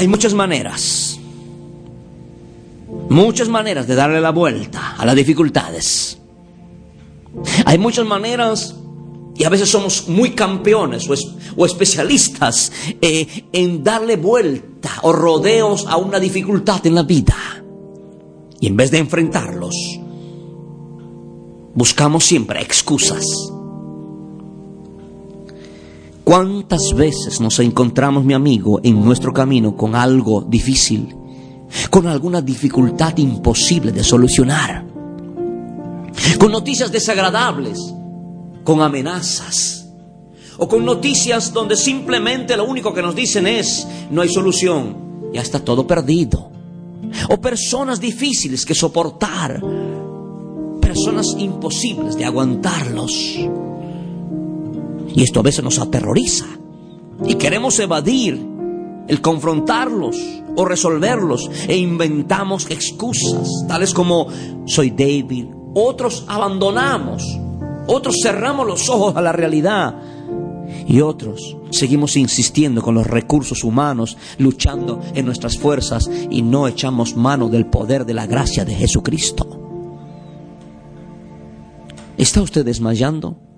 Hay muchas maneras, muchas maneras de darle la vuelta a las dificultades. Hay muchas maneras y a veces somos muy campeones o, es- o especialistas eh, en darle vuelta o rodeos a una dificultad en la vida. Y en vez de enfrentarlos, buscamos siempre excusas. ¿Cuántas veces nos encontramos, mi amigo, en nuestro camino con algo difícil, con alguna dificultad imposible de solucionar, con noticias desagradables, con amenazas, o con noticias donde simplemente lo único que nos dicen es, no hay solución, ya está todo perdido, o personas difíciles que soportar, personas imposibles de aguantarlos. Y esto a veces nos aterroriza. Y queremos evadir el confrontarlos o resolverlos e inventamos excusas, tales como soy débil. Otros abandonamos, otros cerramos los ojos a la realidad y otros seguimos insistiendo con los recursos humanos, luchando en nuestras fuerzas y no echamos mano del poder de la gracia de Jesucristo. ¿Está usted desmayando?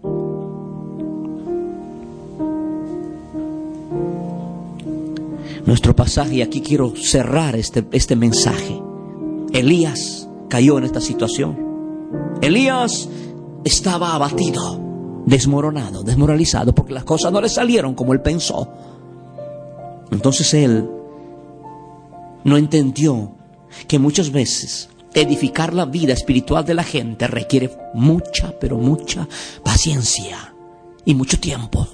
Nuestro pasaje y aquí quiero cerrar este, este mensaje. Elías cayó en esta situación. Elías estaba abatido, desmoronado, desmoralizado, porque las cosas no le salieron como él pensó. Entonces él no entendió que muchas veces edificar la vida espiritual de la gente requiere mucha, pero mucha paciencia y mucho tiempo.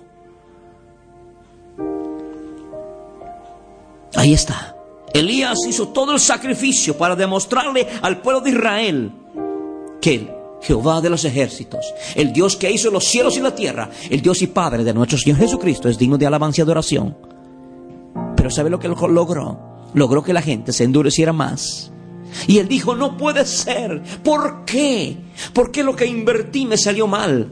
Ahí está. Elías hizo todo el sacrificio para demostrarle al pueblo de Israel que el Jehová de los ejércitos, el Dios que hizo los cielos y la tierra, el Dios y Padre de nuestro Señor Jesucristo es digno de alabanza y adoración. Pero ¿sabe lo que lo- logró? Logró que la gente se endureciera más. Y él dijo, no puede ser. ¿Por qué? ¿Por qué lo que invertí me salió mal?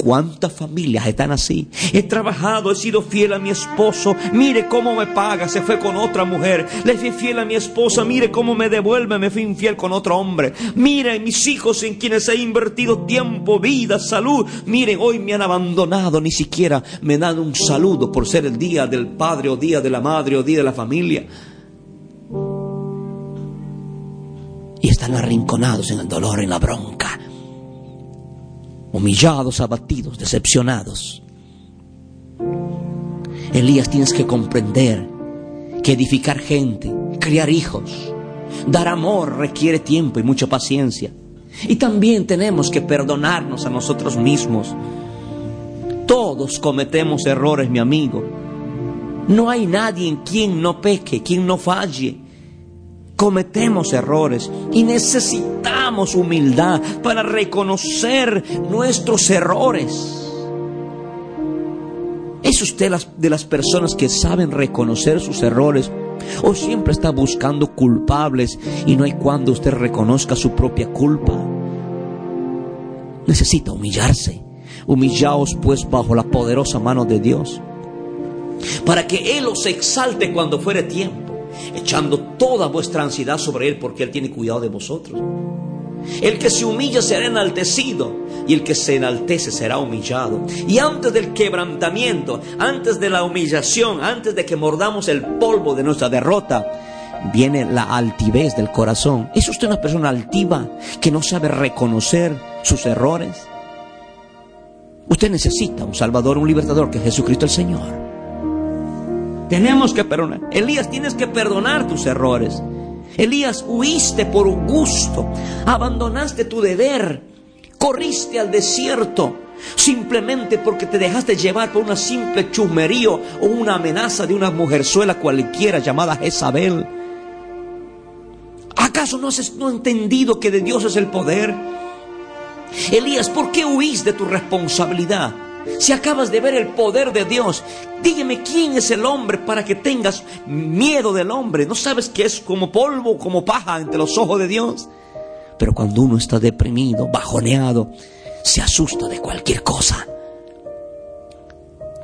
¿Cuántas familias están así? He trabajado, he sido fiel a mi esposo. Mire cómo me paga, se fue con otra mujer. Le fui fiel a mi esposa, mire cómo me devuelve, me fui infiel con otro hombre. Mire mis hijos en quienes he invertido tiempo, vida, salud. Miren, hoy me han abandonado, ni siquiera me dan un saludo por ser el día del padre o día de la madre o día de la familia. Y están arrinconados en el dolor, en la bronca humillados, abatidos, decepcionados. Elías, tienes que comprender que edificar gente, criar hijos, dar amor requiere tiempo y mucha paciencia. Y también tenemos que perdonarnos a nosotros mismos. Todos cometemos errores, mi amigo. No hay nadie en quien no peque, quien no falle. Cometemos errores y necesitamos humildad para reconocer nuestros errores. ¿Es usted de las personas que saben reconocer sus errores o siempre está buscando culpables y no hay cuando usted reconozca su propia culpa? Necesita humillarse. Humillaos pues bajo la poderosa mano de Dios para que Él os exalte cuando fuere tiempo, echando toda vuestra ansiedad sobre Él, porque Él tiene cuidado de vosotros. El que se humilla será enaltecido, y el que se enaltece será humillado. Y antes del quebrantamiento, antes de la humillación, antes de que mordamos el polvo de nuestra derrota, viene la altivez del corazón. ¿Es usted una persona altiva que no sabe reconocer sus errores? Usted necesita un Salvador, un libertador, que es Jesucristo el Señor. Tenemos que perdonar. Elías, tienes que perdonar tus errores. Elías, huiste por gusto, abandonaste tu deber Corriste al desierto simplemente porque te dejaste llevar por una simple chusmerío o una amenaza de una mujerzuela cualquiera llamada Jezabel. ¿Acaso no has no entendido que de Dios es el poder? Elías, ¿por qué huís de tu responsabilidad? Si acabas de ver el poder de Dios, dígame quién es el hombre para que tengas miedo del hombre. ¿No sabes que es como polvo, como paja ante los ojos de Dios? Pero cuando uno está deprimido, bajoneado, se asusta de cualquier cosa.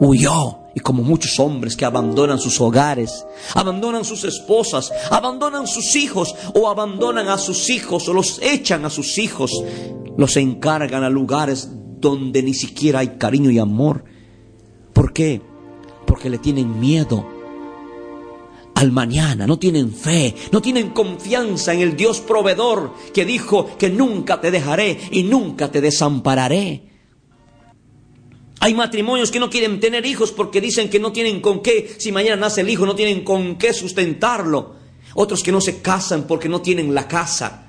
Huyó. Y como muchos hombres que abandonan sus hogares, abandonan sus esposas, abandonan sus hijos o abandonan a sus hijos o los echan a sus hijos, los encargan a lugares donde ni siquiera hay cariño y amor. ¿Por qué? Porque le tienen miedo al mañana, no tienen fe, no tienen confianza en el Dios proveedor que dijo que nunca te dejaré y nunca te desampararé. Hay matrimonios que no quieren tener hijos porque dicen que no tienen con qué, si mañana nace el hijo, no tienen con qué sustentarlo. Otros que no se casan porque no tienen la casa.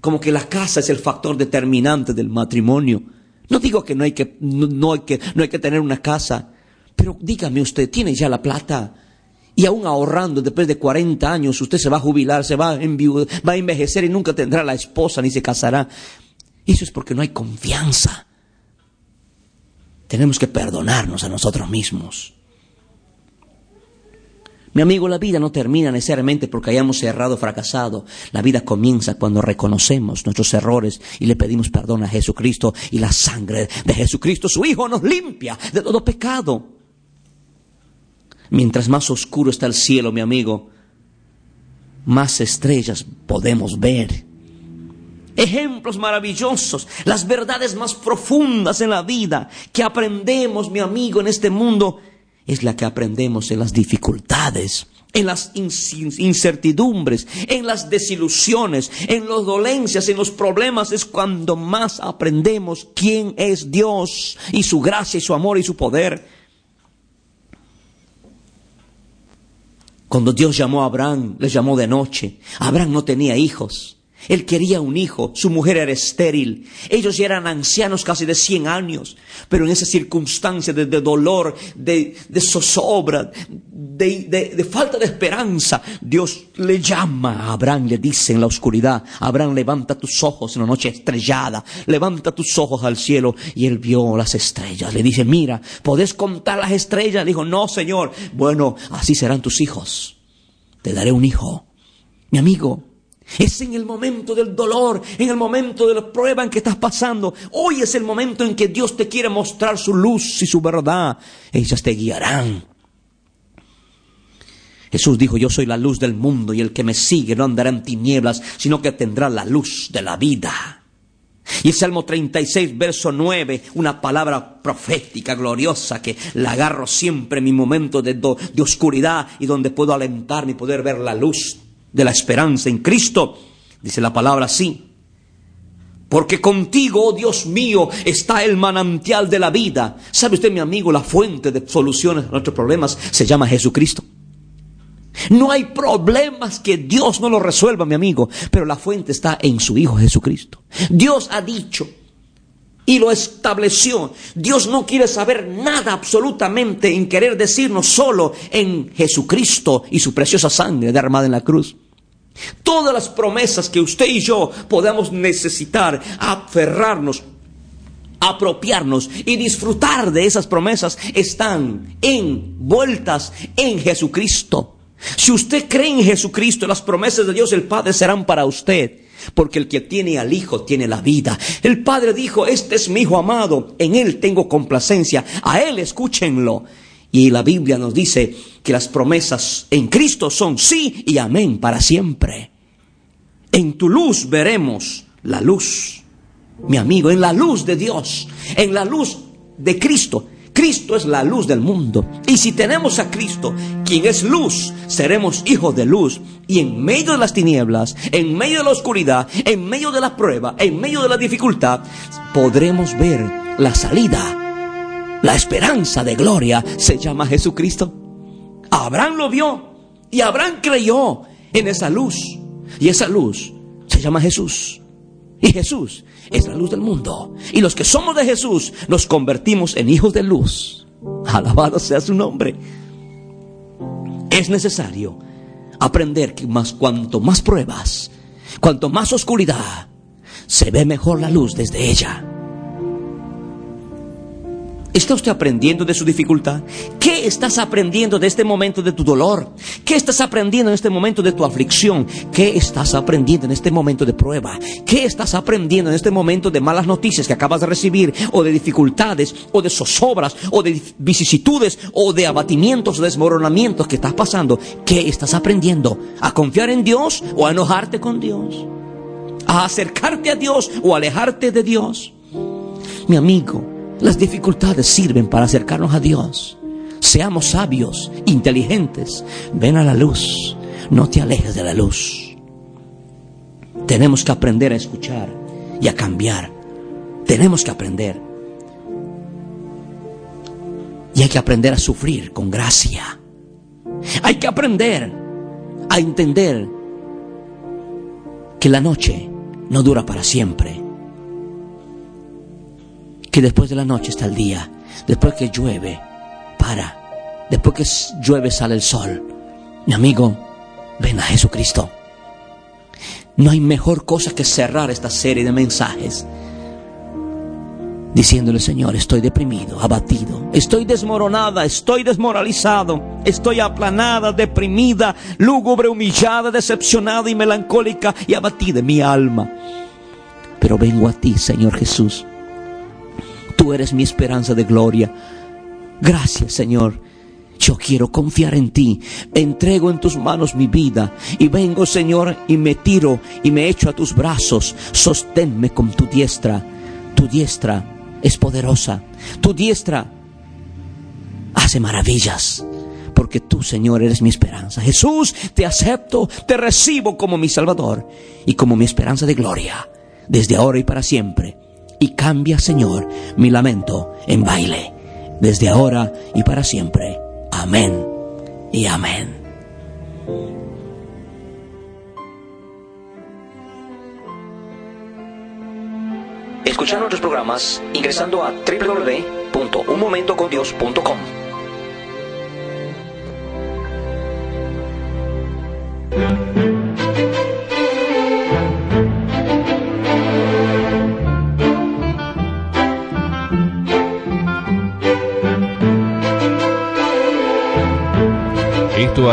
Como que la casa es el factor determinante del matrimonio. No digo que no hay que, no, hay que, no hay que tener una casa, pero dígame usted, ¿tiene ya la plata? Y aún ahorrando, después de 40 años, usted se va a jubilar, se va a, va a envejecer y nunca tendrá la esposa ni se casará. Eso es porque no hay confianza. Tenemos que perdonarnos a nosotros mismos. Mi amigo, la vida no termina necesariamente porque hayamos errado fracasado. La vida comienza cuando reconocemos nuestros errores y le pedimos perdón a Jesucristo y la sangre de Jesucristo, su Hijo, nos limpia de todo pecado. Mientras más oscuro está el cielo, mi amigo, más estrellas podemos ver. Ejemplos maravillosos, las verdades más profundas en la vida que aprendemos, mi amigo, en este mundo, es la que aprendemos en las dificultades, en las incertidumbres, en las desilusiones, en las dolencias, en los problemas, es cuando más aprendemos quién es Dios y su gracia y su amor y su poder. Cuando Dios llamó a Abraham, le llamó de noche. Abraham no tenía hijos. Él quería un hijo, su mujer era estéril, ellos ya eran ancianos casi de 100 años, pero en esa circunstancia de, dolor, de, zozobra, de, falta de esperanza, Dios le llama a Abraham, le dice en la oscuridad, Abraham levanta tus ojos en la noche estrellada, levanta tus ojos al cielo. Y él vio las estrellas, le dice, mira, ¿podés contar las estrellas? Dijo, no, Señor, bueno, así serán tus hijos, te daré un hijo. Mi amigo, es en el momento del dolor, en el momento de la prueba en que estás pasando. Hoy es el momento en que Dios te quiere mostrar su luz y su verdad. Ellas te guiarán. Jesús dijo, yo soy la luz del mundo y el que me sigue no andará en tinieblas, sino que tendrá la luz de la vida. Y el Salmo 36, verso 9, una palabra profética, gloriosa, que la agarro siempre en mi momento de, de oscuridad y donde puedo alentarme y poder ver la luz de la esperanza en Cristo. Dice la palabra así. Porque contigo, oh Dios mío, está el manantial de la vida. ¿Sabe usted, mi amigo, la fuente de soluciones a nuestros problemas se llama Jesucristo? No hay problemas que Dios no lo resuelva, mi amigo, pero la fuente está en su Hijo Jesucristo. Dios ha dicho y lo estableció. Dios no quiere saber nada absolutamente en querer decirnos solo en Jesucristo y su preciosa sangre derramada en la cruz. Todas las promesas que usted y yo podamos necesitar, aferrarnos, apropiarnos y disfrutar de esas promesas están envueltas en Jesucristo. Si usted cree en Jesucristo, las promesas de Dios el Padre serán para usted. Porque el que tiene al Hijo tiene la vida. El Padre dijo, este es mi Hijo amado, en Él tengo complacencia, a Él escúchenlo. Y la Biblia nos dice que las promesas en Cristo son sí y amén para siempre. En tu luz veremos la luz, mi amigo, en la luz de Dios, en la luz de Cristo. Cristo es la luz del mundo. Y si tenemos a Cristo, quien es luz, seremos hijos de luz. Y en medio de las tinieblas, en medio de la oscuridad, en medio de la prueba, en medio de la dificultad, podremos ver la salida la esperanza de gloria se llama Jesucristo. Abraham lo vio y Abraham creyó en esa luz. Y esa luz se llama Jesús. Y Jesús es la luz del mundo. Y los que somos de Jesús nos convertimos en hijos de luz. Alabado sea su nombre. Es necesario aprender que más, cuanto más pruebas, cuanto más oscuridad, se ve mejor la luz desde ella. ¿Está usted aprendiendo de su dificultad? ¿Qué estás aprendiendo de este momento de tu dolor? ¿Qué estás aprendiendo en este momento de tu aflicción? ¿Qué estás aprendiendo en este momento de prueba? ¿Qué estás aprendiendo en este momento de malas noticias que acabas de recibir? ¿O de dificultades? ¿O de zozobras? ¿O de vicisitudes? ¿O de abatimientos o desmoronamientos que estás pasando? ¿Qué estás aprendiendo? ¿A confiar en Dios o a enojarte con Dios? ¿A acercarte a Dios o alejarte de Dios? Mi amigo, las dificultades sirven para acercarnos a Dios. Seamos sabios, inteligentes. Ven a la luz. No te alejes de la luz. Tenemos que aprender a escuchar y a cambiar. Tenemos que aprender. Y hay que aprender a sufrir con gracia. Hay que aprender a entender que la noche no dura para siempre que después de la noche está el día, después que llueve, para, después que llueve sale el sol. Mi amigo, ven a Jesucristo. No hay mejor cosa que cerrar esta serie de mensajes diciéndole, Señor, estoy deprimido, abatido, estoy desmoronada, estoy desmoralizado, estoy aplanada, deprimida, lúgubre, humillada, decepcionada y melancólica y abatida mi alma. Pero vengo a ti, Señor Jesús Tú eres mi esperanza de gloria. Gracias, Señor. Yo quiero confiar en ti. Entrego en tus manos mi vida. Y vengo, Señor, y me tiro y me echo a tus brazos. Sosténme con tu diestra. Tu diestra es poderosa. Tu diestra hace maravillas. Porque tú, Señor, eres mi esperanza. Jesús, te acepto, te recibo como mi Salvador y como mi esperanza de gloria. Desde ahora y para siempre y cambia, Señor, mi lamento en baile, desde ahora y para siempre. Amén y amén. Escuchar nuestros programas ingresando a www.unmomentocondios.com.